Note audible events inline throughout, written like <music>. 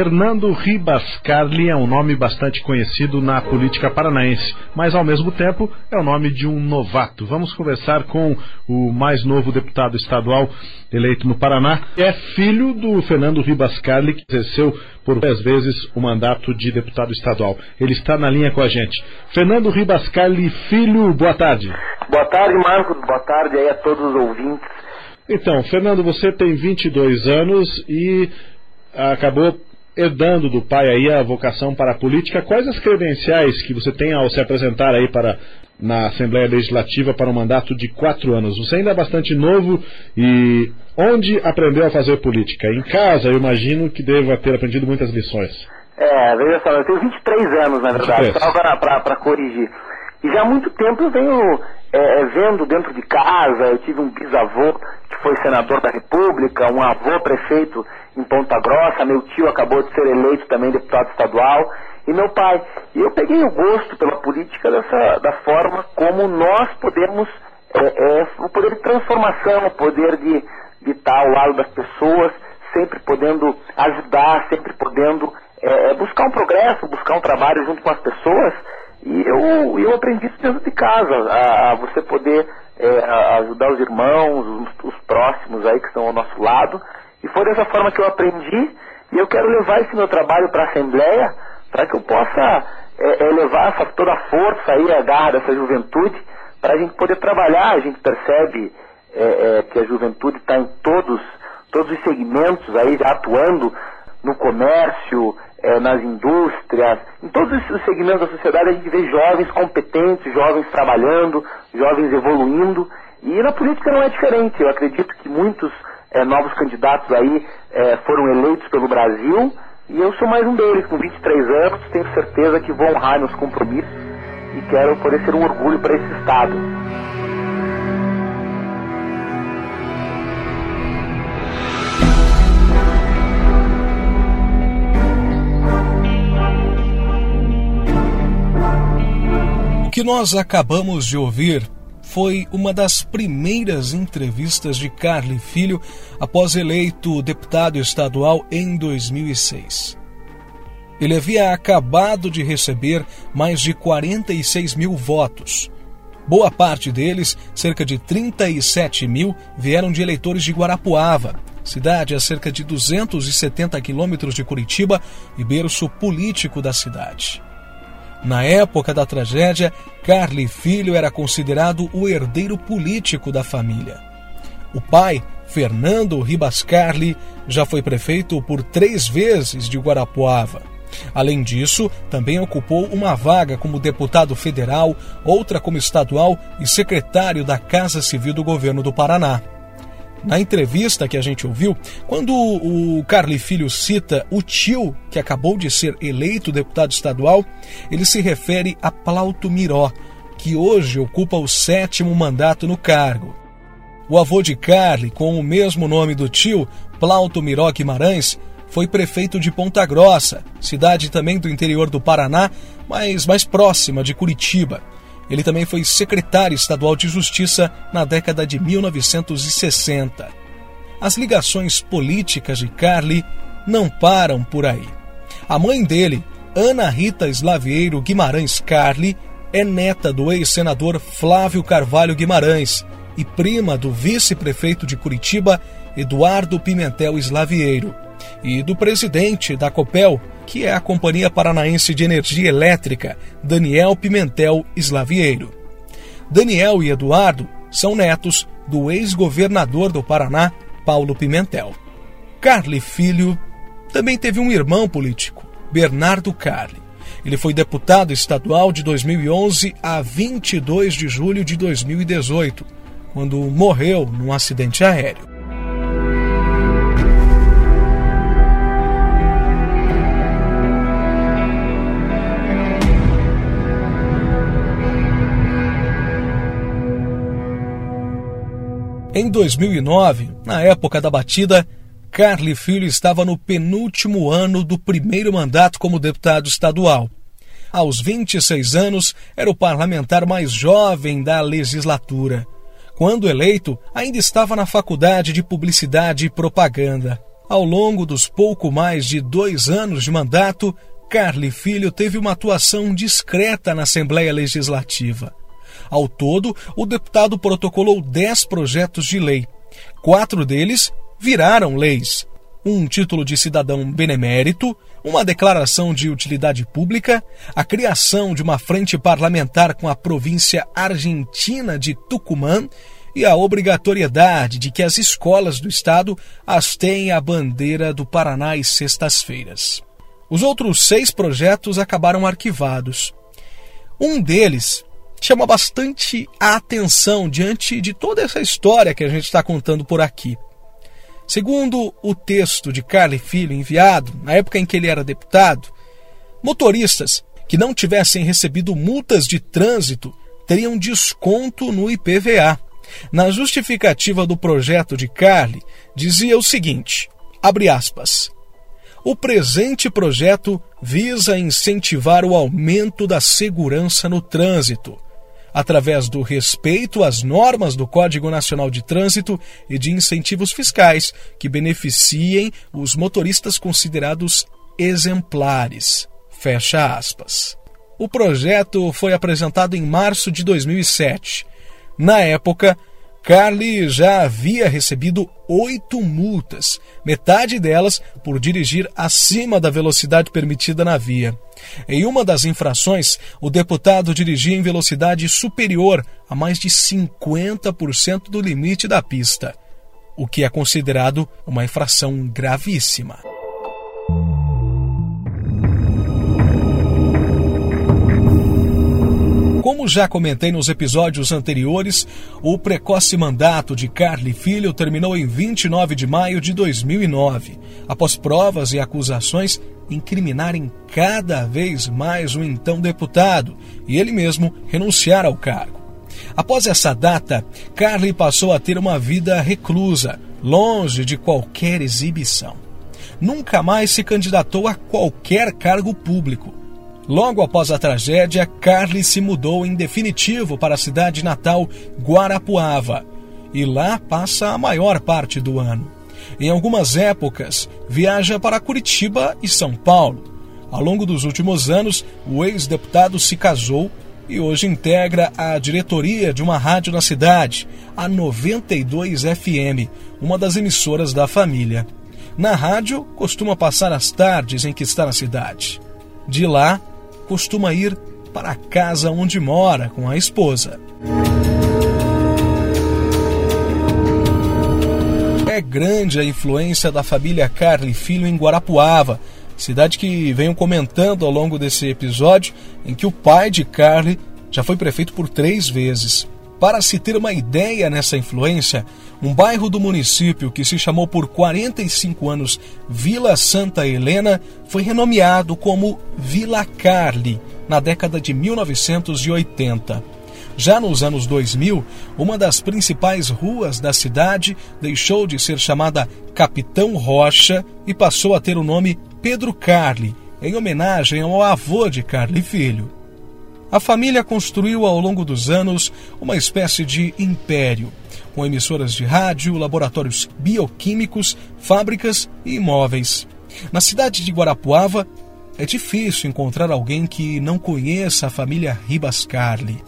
Fernando Ribas Carli é um nome bastante conhecido na política paranaense, mas ao mesmo tempo é o nome de um novato. Vamos conversar com o mais novo deputado estadual eleito no Paraná. É filho do Fernando Ribas Carli, que exerceu por dez vezes o mandato de deputado estadual. Ele está na linha com a gente. Fernando Ribas Carli, filho, boa tarde. Boa tarde, Marcos. Boa tarde aí a todos os ouvintes. Então, Fernando, você tem 22 anos e acabou herdando do pai aí a vocação para a política. Quais as credenciais que você tem ao se apresentar aí para na Assembleia Legislativa para um mandato de quatro anos? Você ainda é bastante novo e onde aprendeu a fazer política? Em casa, eu imagino que deva ter aprendido muitas lições. É, veja só, eu tenho 23 anos, na verdade, só para corrigir. E já há muito tempo eu venho é, vendo dentro de casa, eu tive um bisavô foi senador da República, um avô prefeito em Ponta Grossa, meu tio acabou de ser eleito também deputado estadual, e meu pai. E eu peguei o gosto pela política dessa, da forma como nós podemos, é, é, o poder de transformação, o poder de, de estar ao lado das pessoas, sempre podendo ajudar, sempre podendo é, é, buscar um progresso, buscar um trabalho junto com as pessoas. E eu, eu aprendi isso dentro de casa, a, a você poder é, ajudar os irmãos, os, os próximos aí que estão ao nosso lado, e foi dessa forma que eu aprendi e eu quero levar esse meu trabalho para a Assembleia para que eu possa é, é, levar essa, toda a força aí, a garra dessa juventude para a gente poder trabalhar. A gente percebe é, é que a juventude está em todos, todos os segmentos aí, atuando no comércio, é, nas indústrias, em todos os segmentos da sociedade a gente vê jovens competentes, jovens trabalhando, jovens evoluindo. E na política não é diferente. Eu acredito que muitos é, novos candidatos aí é, foram eleitos pelo Brasil e eu sou mais um deles, com 23 anos, tenho certeza que vou honrar meus compromissos e quero poder ser um orgulho para esse Estado. O que nós acabamos de ouvir foi uma das primeiras entrevistas de Carly Filho após eleito deputado estadual em 2006. Ele havia acabado de receber mais de 46 mil votos. Boa parte deles, cerca de 37 mil, vieram de eleitores de Guarapuava, cidade a cerca de 270 quilômetros de Curitiba e berço político da cidade. Na época da tragédia, Carly Filho era considerado o herdeiro político da família. O pai, Fernando Ribas Carli, já foi prefeito por três vezes de Guarapuava. Além disso, também ocupou uma vaga como deputado federal, outra como estadual e secretário da Casa Civil do governo do Paraná. Na entrevista que a gente ouviu, quando o Carli Filho cita o tio que acabou de ser eleito deputado estadual, ele se refere a Plauto Miró, que hoje ocupa o sétimo mandato no cargo. O avô de Carli, com o mesmo nome do tio, Plauto Miró Guimarães, foi prefeito de Ponta Grossa, cidade também do interior do Paraná, mas mais próxima de Curitiba. Ele também foi secretário estadual de Justiça na década de 1960. As ligações políticas de Carli não param por aí. A mãe dele, Ana Rita Slavieiro Guimarães Carli, é neta do ex-senador Flávio Carvalho Guimarães e prima do vice-prefeito de Curitiba, Eduardo Pimentel Slavieiro, e do presidente da Copel, que é a Companhia Paranaense de Energia Elétrica, Daniel Pimentel Slavieiro. Daniel e Eduardo são netos do ex-governador do Paraná, Paulo Pimentel. Carli Filho também teve um irmão político, Bernardo Carli. Ele foi deputado estadual de 2011 a 22 de julho de 2018, quando morreu num acidente aéreo. Em 2009, na época da batida, Carly Filho estava no penúltimo ano do primeiro mandato como deputado estadual. Aos 26 anos, era o parlamentar mais jovem da legislatura. Quando eleito, ainda estava na faculdade de Publicidade e Propaganda. Ao longo dos pouco mais de dois anos de mandato, Carli Filho teve uma atuação discreta na Assembleia Legislativa. Ao todo, o deputado protocolou dez projetos de lei. Quatro deles viraram leis. Um título de cidadão benemérito, uma declaração de utilidade pública, a criação de uma frente parlamentar com a província argentina de Tucumã e a obrigatoriedade de que as escolas do estado as tenham a bandeira do Paraná às sextas-feiras. Os outros seis projetos acabaram arquivados. Um deles chama bastante a atenção diante de toda essa história que a gente está contando por aqui. Segundo o texto de Carly Filho enviado, na época em que ele era deputado, motoristas que não tivessem recebido multas de trânsito teriam desconto no IPVA. Na justificativa do projeto de Carly, dizia o seguinte: abre aspas. O presente projeto visa incentivar o aumento da segurança no trânsito, através do respeito às normas do Código Nacional de Trânsito e de incentivos fiscais que beneficiem os motoristas considerados exemplares. Fecha aspas. O projeto foi apresentado em março de 2007. Na época, Carly já havia recebido oito multas, metade delas por dirigir acima da velocidade permitida na via. Em uma das infrações, o deputado dirigia em velocidade superior a mais de 50% do limite da pista, o que é considerado uma infração gravíssima. Como já comentei nos episódios anteriores, o precoce mandato de Carly Filho terminou em 29 de maio de 2009, após provas e acusações incriminarem cada vez mais o então deputado e ele mesmo renunciar ao cargo. Após essa data, Carly passou a ter uma vida reclusa, longe de qualquer exibição. Nunca mais se candidatou a qualquer cargo público Logo após a tragédia, Carly se mudou em definitivo para a cidade natal Guarapuava e lá passa a maior parte do ano. Em algumas épocas, viaja para Curitiba e São Paulo. Ao longo dos últimos anos, o ex-deputado se casou e hoje integra a diretoria de uma rádio na cidade, a 92 FM, uma das emissoras da família. Na rádio, costuma passar as tardes em que está na cidade. De lá, costuma ir para a casa onde mora com a esposa. É grande a influência da família Carly Filho em Guarapuava, cidade que venho comentando ao longo desse episódio, em que o pai de Carly já foi prefeito por três vezes. Para se ter uma ideia nessa influência, um bairro do município que se chamou por 45 anos Vila Santa Helena foi renomeado como Vila Carli na década de 1980. Já nos anos 2000, uma das principais ruas da cidade deixou de ser chamada Capitão Rocha e passou a ter o nome Pedro Carli, em homenagem ao avô de Carli Filho. A família construiu ao longo dos anos uma espécie de império, com emissoras de rádio, laboratórios bioquímicos, fábricas e imóveis. Na cidade de Guarapuava, é difícil encontrar alguém que não conheça a família Ribas Carli.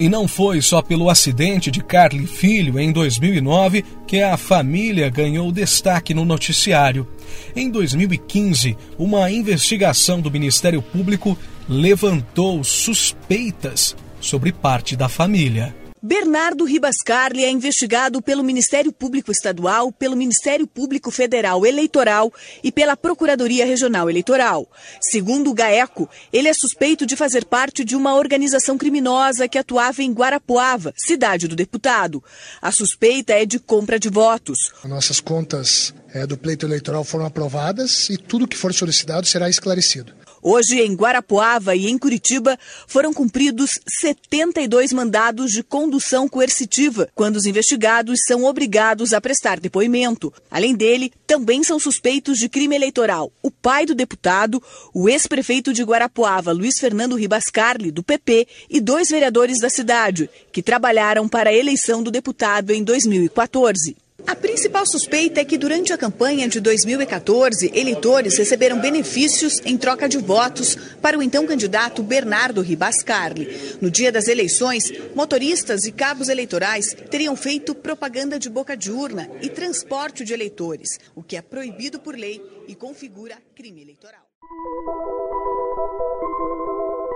E não foi só pelo acidente de Carli Filho em 2009 que a família ganhou destaque no noticiário. Em 2015, uma investigação do Ministério Público levantou suspeitas sobre parte da família. Bernardo Ribas Carli é investigado pelo Ministério Público Estadual, pelo Ministério Público Federal Eleitoral e pela Procuradoria Regional Eleitoral. Segundo o GAECO, ele é suspeito de fazer parte de uma organização criminosa que atuava em Guarapuava, cidade do deputado. A suspeita é de compra de votos. Nossas contas é, do pleito eleitoral foram aprovadas e tudo que for solicitado será esclarecido. Hoje, em Guarapuava e em Curitiba, foram cumpridos 72 mandados de condução coercitiva, quando os investigados são obrigados a prestar depoimento. Além dele, também são suspeitos de crime eleitoral o pai do deputado, o ex-prefeito de Guarapuava, Luiz Fernando Ribascarli, do PP, e dois vereadores da cidade, que trabalharam para a eleição do deputado em 2014. A principal suspeita é que durante a campanha de 2014, eleitores receberam benefícios em troca de votos para o então candidato Bernardo Ribascarli. No dia das eleições, motoristas e cabos eleitorais teriam feito propaganda de boca de urna e transporte de eleitores, o que é proibido por lei e configura crime eleitoral.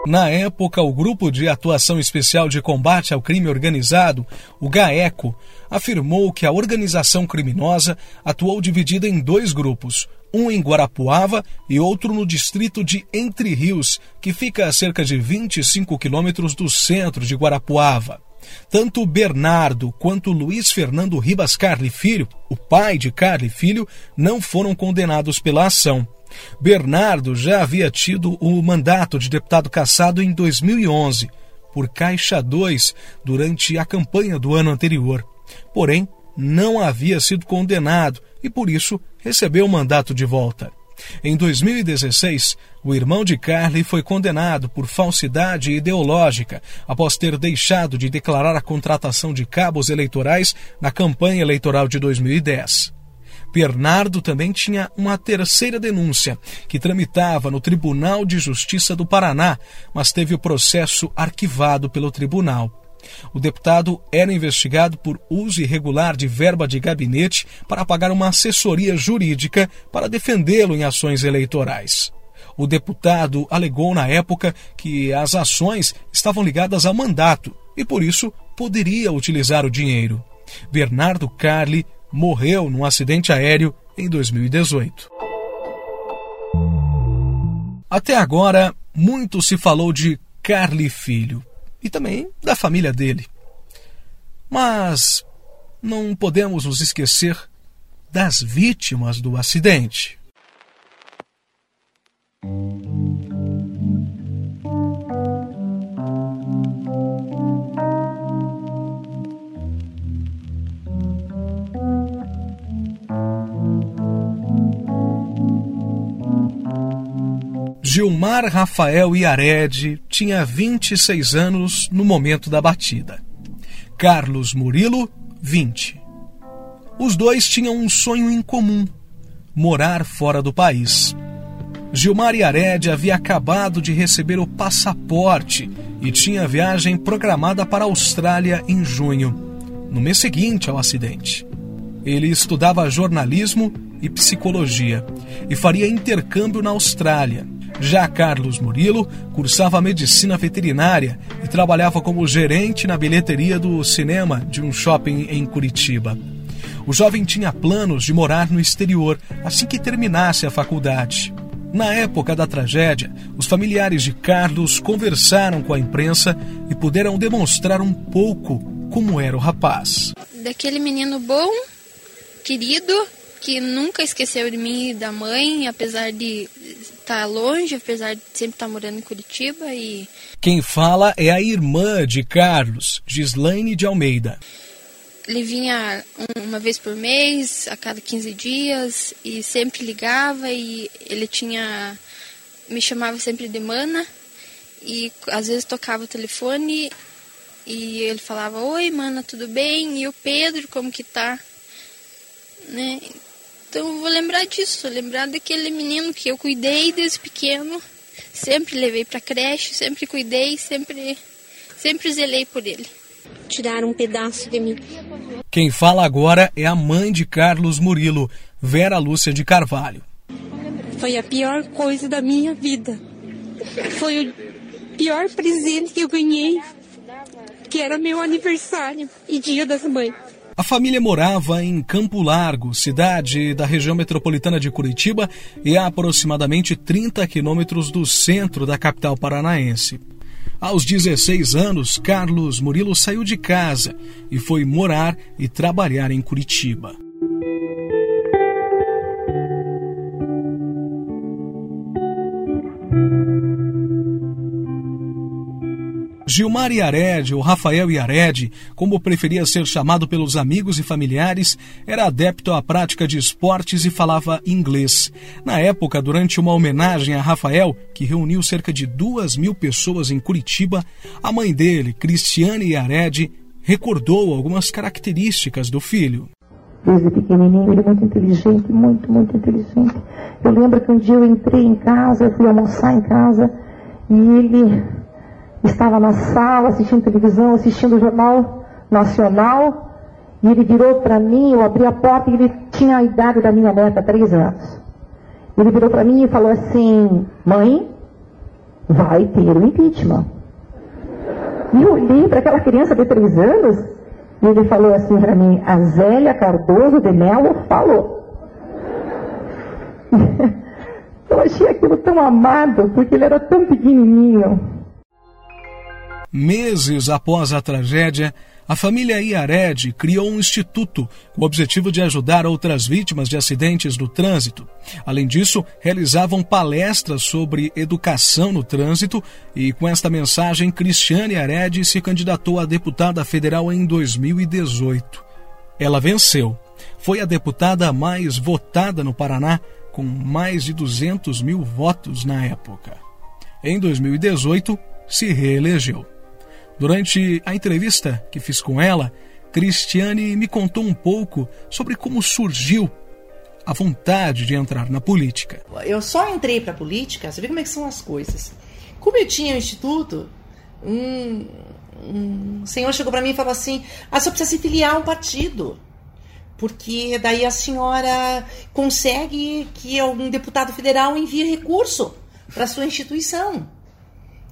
Na época, o Grupo de Atuação Especial de Combate ao Crime Organizado, o GAECO, afirmou que a organização criminosa atuou dividida em dois grupos, um em Guarapuava e outro no distrito de Entre Rios, que fica a cerca de 25 quilômetros do centro de Guarapuava. Tanto Bernardo quanto Luiz Fernando Ribas Carli Filho, o pai de Carli Filho, não foram condenados pela ação. Bernardo já havia tido o mandato de deputado cassado em 2011 por Caixa 2 durante a campanha do ano anterior. Porém, não havia sido condenado e por isso recebeu o mandato de volta. Em 2016, o irmão de Carly foi condenado por falsidade ideológica após ter deixado de declarar a contratação de cabos eleitorais na campanha eleitoral de 2010. Bernardo também tinha uma terceira denúncia, que tramitava no Tribunal de Justiça do Paraná, mas teve o processo arquivado pelo tribunal. O deputado era investigado por uso irregular de verba de gabinete para pagar uma assessoria jurídica para defendê-lo em ações eleitorais. O deputado alegou na época que as ações estavam ligadas a mandato e, por isso, poderia utilizar o dinheiro. Bernardo Carli morreu num acidente aéreo em 2018. Até agora, muito se falou de Carli Filho e também da família dele. Mas não podemos nos esquecer das vítimas do acidente. Gilmar Rafael Iared tinha 26 anos no momento da batida. Carlos Murilo, 20. Os dois tinham um sonho em comum: morar fora do país. Gilmar Iared havia acabado de receber o passaporte e tinha viagem programada para a Austrália em junho, no mês seguinte ao acidente. Ele estudava jornalismo e psicologia e faria intercâmbio na Austrália, já Carlos Murilo cursava medicina veterinária e trabalhava como gerente na bilheteria do cinema de um shopping em Curitiba. O jovem tinha planos de morar no exterior assim que terminasse a faculdade. Na época da tragédia, os familiares de Carlos conversaram com a imprensa e puderam demonstrar um pouco como era o rapaz. Daquele menino bom, querido, que nunca esqueceu de mim e da mãe, apesar de estar longe, apesar de sempre estar morando em Curitiba e Quem fala é a irmã de Carlos, Gislaine de Almeida. Ele vinha uma vez por mês, a cada 15 dias, e sempre ligava e ele tinha me chamava sempre de mana e às vezes tocava o telefone e ele falava: "Oi, mana, tudo bem? E o Pedro, como que tá?" Né? Então eu vou lembrar disso, lembrar daquele menino que eu cuidei desde pequeno, sempre levei para creche, sempre cuidei, sempre sempre zelei por ele. Tiraram um pedaço de mim. Quem fala agora é a mãe de Carlos Murilo, Vera Lúcia de Carvalho. Foi a pior coisa da minha vida. Foi o pior presente que eu ganhei, que era meu aniversário e dia das mães. A família morava em Campo Largo, cidade da região metropolitana de Curitiba e a aproximadamente 30 quilômetros do centro da capital paranaense. Aos 16 anos, Carlos Murilo saiu de casa e foi morar e trabalhar em Curitiba. Gilmar Iared, ou Rafael Iared, como preferia ser chamado pelos amigos e familiares, era adepto à prática de esportes e falava inglês. Na época, durante uma homenagem a Rafael, que reuniu cerca de duas mil pessoas em Curitiba, a mãe dele, Cristiane Iared, recordou algumas características do filho. desde pequenininho, ele é muito inteligente, muito, muito inteligente. Eu lembro que um dia eu entrei em casa, fui almoçar em casa, e ele estava na sala assistindo televisão, assistindo o Jornal Nacional, e ele virou para mim, eu abri a porta e ele tinha a idade da minha neta, três anos. Ele virou para mim e falou assim, mãe, vai ter o impeachment. E eu olhei para aquela criança de três anos e ele falou assim para mim, a Zélia Cardoso de Melo falou. <laughs> eu achei aquilo tão amado, porque ele era tão pequenininho. Meses após a tragédia, a família Iared criou um instituto com o objetivo de ajudar outras vítimas de acidentes do trânsito. Além disso, realizavam palestras sobre educação no trânsito e, com esta mensagem, Cristiane Iared se candidatou a deputada federal em 2018. Ela venceu. Foi a deputada mais votada no Paraná, com mais de 200 mil votos na época. Em 2018, se reelegeu. Durante a entrevista que fiz com ela, Cristiane me contou um pouco sobre como surgiu a vontade de entrar na política. Eu só entrei para a política, você vê como é que são as coisas. Como eu tinha um instituto, um, um senhor chegou para mim e falou assim: "Ah, só precisa se filiar a um partido" porque daí a senhora consegue que algum deputado federal envie recurso para sua instituição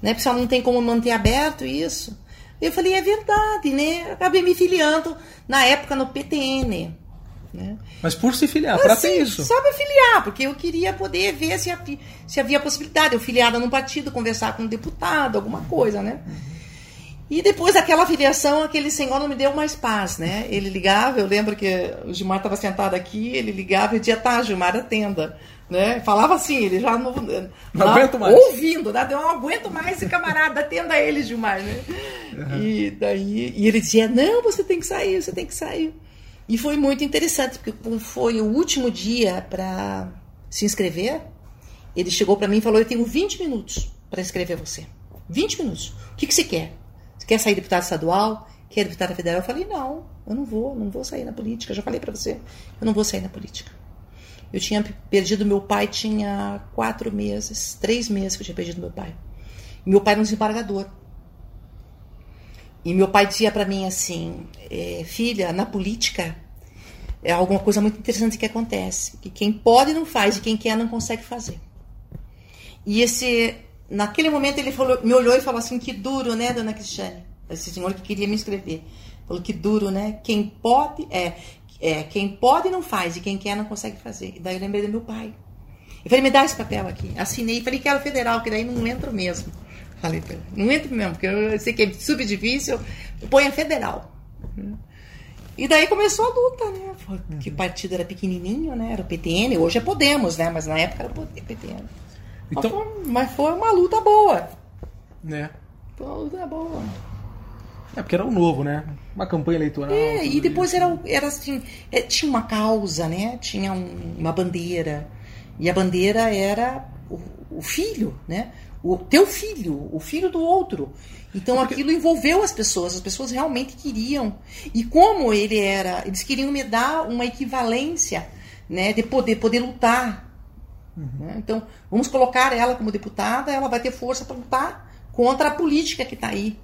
né? Porque não tem como manter aberto isso. Eu falei, é verdade, né? Acabei me filiando na época no PTN. Né? Mas por se filiar, para ter isso. Só para filiar, porque eu queria poder ver se havia, se havia possibilidade. Eu filiada num partido, conversar com um deputado, alguma coisa, né? E depois daquela filiação, aquele senhor não me deu mais paz, né? Ele ligava, eu lembro que o Gilmar estava sentado aqui, ele ligava e dizia, tá, Gilmar, atenda né? Falava assim, ele já não, não aguento mais. ouvindo, né? Eu não aguento mais esse camarada, atenda ele, Gilmar, né? Uhum. E daí e ele dizia: "Não, você tem que sair, você tem que sair". E foi muito interessante, porque foi o último dia para se inscrever, ele chegou para mim e falou: "Eu tenho 20 minutos para inscrever você. 20 minutos. O que que você quer? Você quer sair deputado estadual? Quer deputada federal?" Eu falei: "Não, eu não vou, não vou sair na política. Eu já falei para você, eu não vou sair na política." Eu tinha perdido meu pai, tinha quatro meses, três meses que eu tinha perdido meu pai. meu pai era um desembargador. E meu pai dizia para mim assim: é, filha, na política é alguma coisa muito interessante que acontece, que quem pode não faz e quem quer não consegue fazer. E esse, naquele momento ele falou, me olhou e falou assim: que duro, né, dona Cristiane? Esse senhor que queria me inscrever. Falou que duro, né? Quem pode, é, é, quem pode não faz e quem quer não consegue fazer. E daí eu lembrei do meu pai. Eu falei, me dá esse papel aqui. Assinei, falei que era federal, que daí não entro mesmo. Falei pra ele, não entro mesmo, porque eu sei que é super difícil, põe a federal. E daí começou a luta, né? Que o partido era pequenininho, né? Era o PTN, hoje é Podemos, né? Mas na época era o PTN. Então... Mas, foi, mas foi uma luta boa. Né? Foi uma luta boa. É porque era o novo, né? Uma campanha eleitoral. É, e depois era, era assim, é, tinha uma causa, né? Tinha um, uma bandeira. E a bandeira era o, o, filho, né? O teu filho, o filho do outro. Então é porque... aquilo envolveu as pessoas, as pessoas realmente queriam. E como ele era, eles queriam me dar uma equivalência, né, de poder poder lutar. Uhum. Né? Então, vamos colocar ela como deputada, ela vai ter força para lutar contra a política que está aí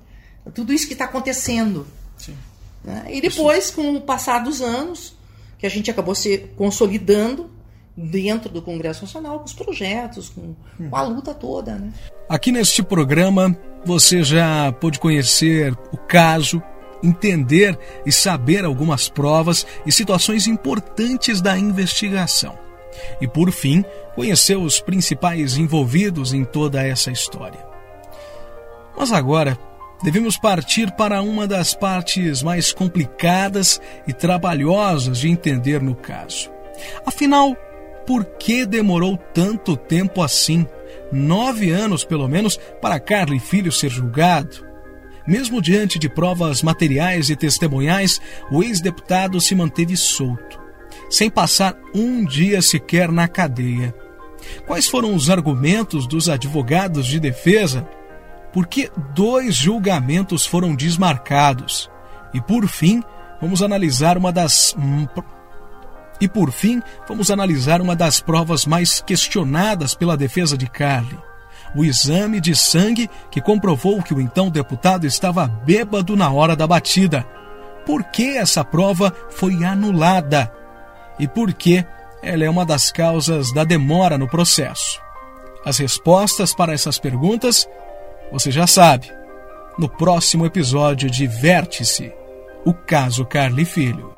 tudo isso que está acontecendo. Né? E depois, com o passar dos anos, que a gente acabou se consolidando dentro do Congresso Nacional, com os projetos, com, com a luta toda. Né? Aqui neste programa, você já pôde conhecer o caso, entender e saber algumas provas e situações importantes da investigação. E, por fim, conhecer os principais envolvidos em toda essa história. Mas agora devemos partir para uma das partes mais complicadas e trabalhosas de entender no caso. Afinal, por que demorou tanto tempo assim? Nove anos, pelo menos, para Carly Filho ser julgado. Mesmo diante de provas materiais e testemunhais, o ex-deputado se manteve solto, sem passar um dia sequer na cadeia. Quais foram os argumentos dos advogados de defesa porque dois julgamentos foram desmarcados. E por fim, vamos analisar uma das E por fim, vamos analisar uma das provas mais questionadas pela defesa de Carly. O exame de sangue que comprovou que o então deputado estava bêbado na hora da batida. Por que essa prova foi anulada? E por que ela é uma das causas da demora no processo? As respostas para essas perguntas você já sabe. No próximo episódio de Vértice, o caso Carly Filho.